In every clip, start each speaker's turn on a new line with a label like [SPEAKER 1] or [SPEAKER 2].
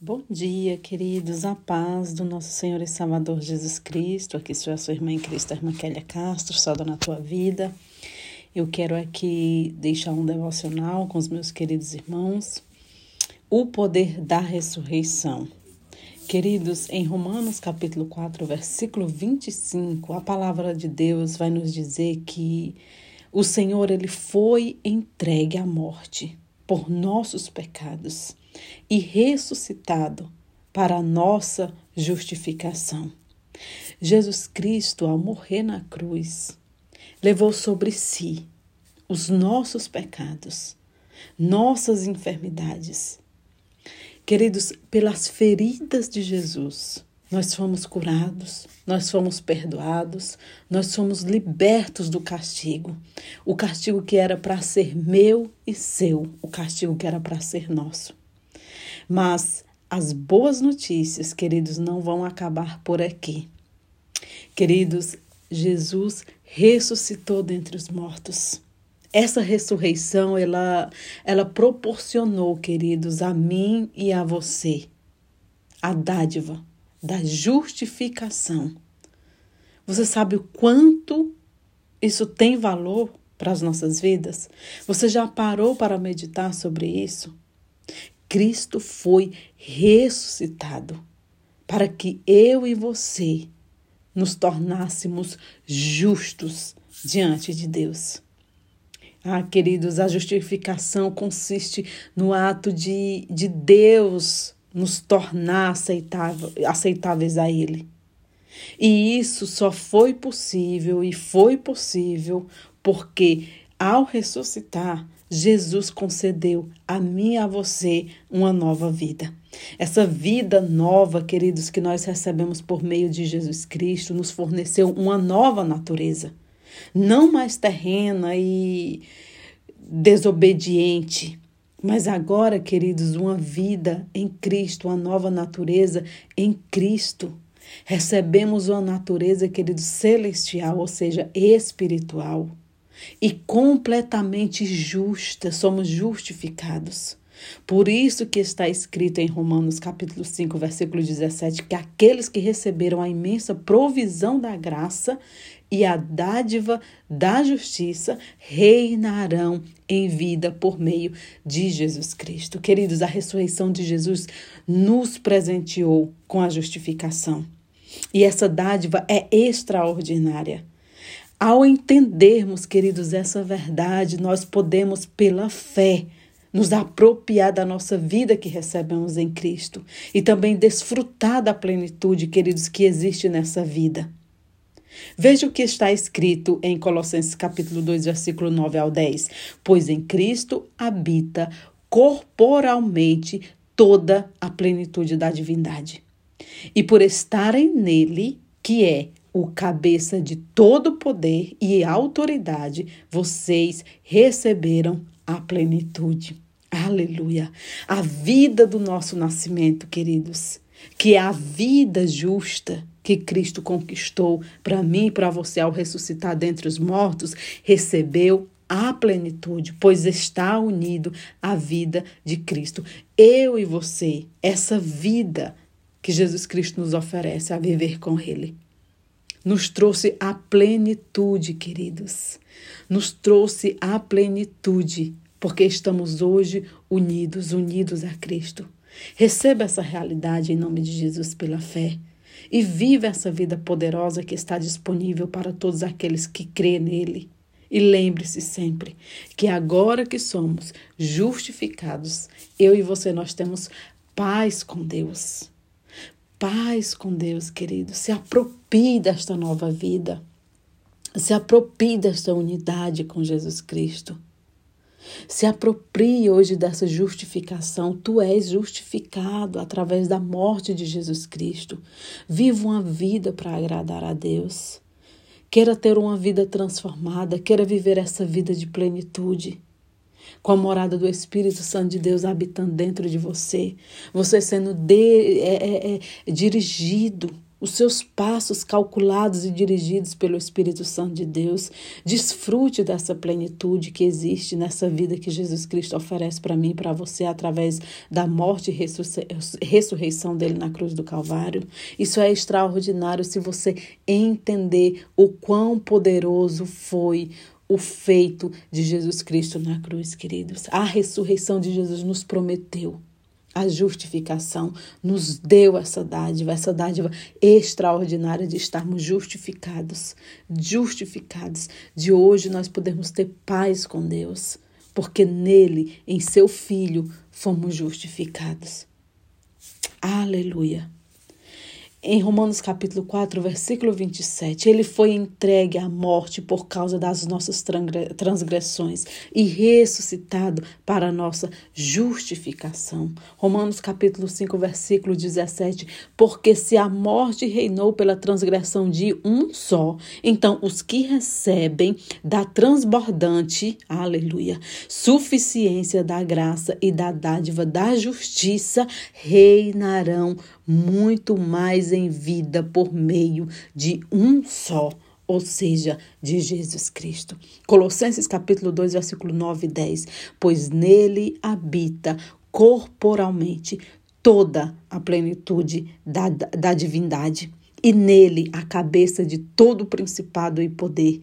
[SPEAKER 1] Bom dia, queridos, a paz do nosso Senhor e Salvador Jesus Cristo. Aqui sou a sua irmã em Cristo, a irmã Kélia Castro, salve na tua vida. Eu quero aqui deixar um devocional com os meus queridos irmãos. O poder da ressurreição. Queridos, em Romanos capítulo 4, versículo 25, a palavra de Deus vai nos dizer que o Senhor ele foi entregue à morte por nossos pecados e ressuscitado para a nossa justificação. Jesus Cristo, ao morrer na cruz, levou sobre si os nossos pecados, nossas enfermidades. Queridos, pelas feridas de Jesus, nós fomos curados, nós fomos perdoados, nós fomos libertos do castigo. O castigo que era para ser meu e seu, o castigo que era para ser nosso. Mas as boas notícias, queridos, não vão acabar por aqui. Queridos, Jesus ressuscitou dentre os mortos. Essa ressurreição, ela, ela proporcionou, queridos, a mim e a você a dádiva da justificação. Você sabe o quanto isso tem valor para as nossas vidas? Você já parou para meditar sobre isso? Cristo foi ressuscitado para que eu e você nos tornássemos justos diante de Deus. Ah, queridos, a justificação consiste no ato de, de Deus nos tornar aceitável, aceitáveis a Ele. E isso só foi possível e foi possível porque, ao ressuscitar, Jesus concedeu a mim e a você uma nova vida. Essa vida nova, queridos, que nós recebemos por meio de Jesus Cristo, nos forneceu uma nova natureza, não mais terrena e desobediente, mas agora, queridos, uma vida em Cristo, uma nova natureza em Cristo. Recebemos uma natureza, queridos, celestial, ou seja, espiritual e completamente justa, somos justificados. Por isso que está escrito em Romanos capítulo 5, versículo 17, que aqueles que receberam a imensa provisão da graça e a dádiva da justiça reinarão em vida por meio de Jesus Cristo. Queridos, a ressurreição de Jesus nos presenteou com a justificação. E essa dádiva é extraordinária. Ao entendermos, queridos, essa verdade, nós podemos, pela fé, nos apropriar da nossa vida que recebemos em Cristo e também desfrutar da plenitude, queridos, que existe nessa vida. Veja o que está escrito em Colossenses capítulo 2, versículo 9 ao 10. Pois em Cristo habita corporalmente toda a plenitude da divindade. E por estarem nele, que é o cabeça de todo poder e autoridade, vocês receberam a plenitude. Aleluia! A vida do nosso nascimento, queridos, que é a vida justa que Cristo conquistou para mim e para você ao ressuscitar dentre os mortos, recebeu a plenitude, pois está unido à vida de Cristo. Eu e você, essa vida que Jesus Cristo nos oferece a viver com Ele nos trouxe a plenitude, queridos. Nos trouxe a plenitude, porque estamos hoje unidos, unidos a Cristo. Receba essa realidade em nome de Jesus pela fé e viva essa vida poderosa que está disponível para todos aqueles que crêem nele. E lembre-se sempre que agora que somos justificados, eu e você nós temos paz com Deus paz com Deus, querido. Se aproprie desta nova vida. Se aproprie desta unidade com Jesus Cristo. Se aproprie hoje dessa justificação. Tu és justificado através da morte de Jesus Cristo. Viva uma vida para agradar a Deus. Queira ter uma vida transformada, queira viver essa vida de plenitude com a morada do Espírito Santo de Deus habitando dentro de você, você sendo de, é, é, é, dirigido, os seus passos calculados e dirigidos pelo Espírito Santo de Deus. Desfrute dessa plenitude que existe nessa vida que Jesus Cristo oferece para mim e para você através da morte e ressurreição dele na cruz do Calvário. Isso é extraordinário se você entender o quão poderoso foi o feito de Jesus Cristo na cruz, queridos. A ressurreição de Jesus nos prometeu a justificação, nos deu essa dádiva, essa dádiva extraordinária de estarmos justificados, justificados, de hoje nós podemos ter paz com Deus, porque nele, em seu Filho, fomos justificados. Aleluia em Romanos capítulo 4, versículo 27, ele foi entregue à morte por causa das nossas transgressões e ressuscitado para a nossa justificação. Romanos capítulo 5, versículo 17, porque se a morte reinou pela transgressão de um só, então os que recebem da transbordante, aleluia, suficiência da graça e da dádiva da justiça reinarão muito mais em vida por meio de um só, ou seja, de Jesus Cristo. Colossenses capítulo 2, versículo 9 e 10. Pois nele habita corporalmente toda a plenitude da, da divindade, e nele a cabeça de todo o principado e poder,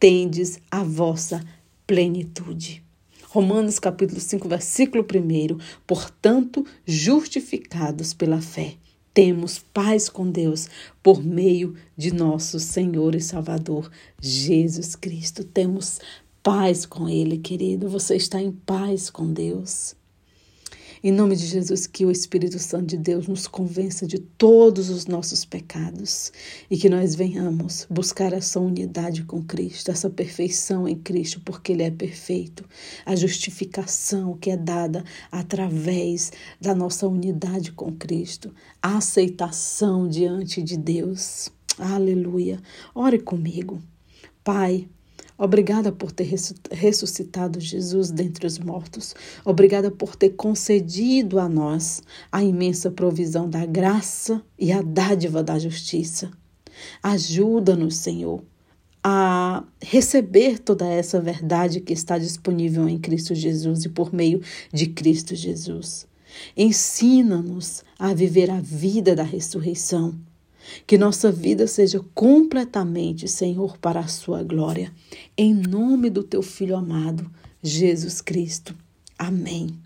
[SPEAKER 1] tendes a vossa plenitude. Romanos capítulo 5, versículo 1. Portanto, justificados pela fé, temos paz com Deus por meio de nosso Senhor e Salvador Jesus Cristo. Temos paz com Ele, querido. Você está em paz com Deus. Em nome de Jesus, que o Espírito Santo de Deus nos convença de todos os nossos pecados e que nós venhamos buscar essa unidade com Cristo, essa perfeição em Cristo, porque Ele é perfeito. A justificação que é dada através da nossa unidade com Cristo, a aceitação diante de Deus. Aleluia. Ore comigo. Pai, Obrigada por ter ressuscitado Jesus dentre os mortos. Obrigada por ter concedido a nós a imensa provisão da graça e a dádiva da justiça. Ajuda-nos, Senhor, a receber toda essa verdade que está disponível em Cristo Jesus e por meio de Cristo Jesus. Ensina-nos a viver a vida da ressurreição que nossa vida seja completamente, Senhor, para a sua glória. Em nome do teu filho amado, Jesus Cristo. Amém.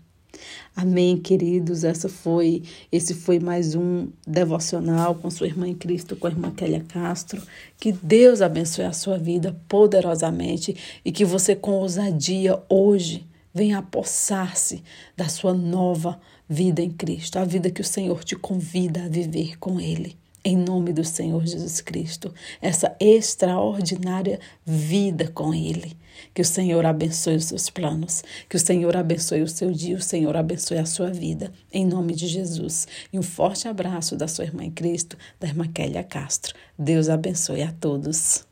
[SPEAKER 1] Amém, queridos. Essa foi, esse foi mais um devocional com sua irmã em Cristo, com a irmã Kélia Castro. Que Deus abençoe a sua vida poderosamente e que você com ousadia hoje venha apossar-se da sua nova vida em Cristo, a vida que o Senhor te convida a viver com ele em nome do Senhor Jesus Cristo, essa extraordinária vida com Ele. Que o Senhor abençoe os seus planos, que o Senhor abençoe o seu dia, o Senhor abençoe a sua vida, em nome de Jesus. E um forte abraço da sua irmã em Cristo, da irmã Kélia Castro. Deus abençoe a todos.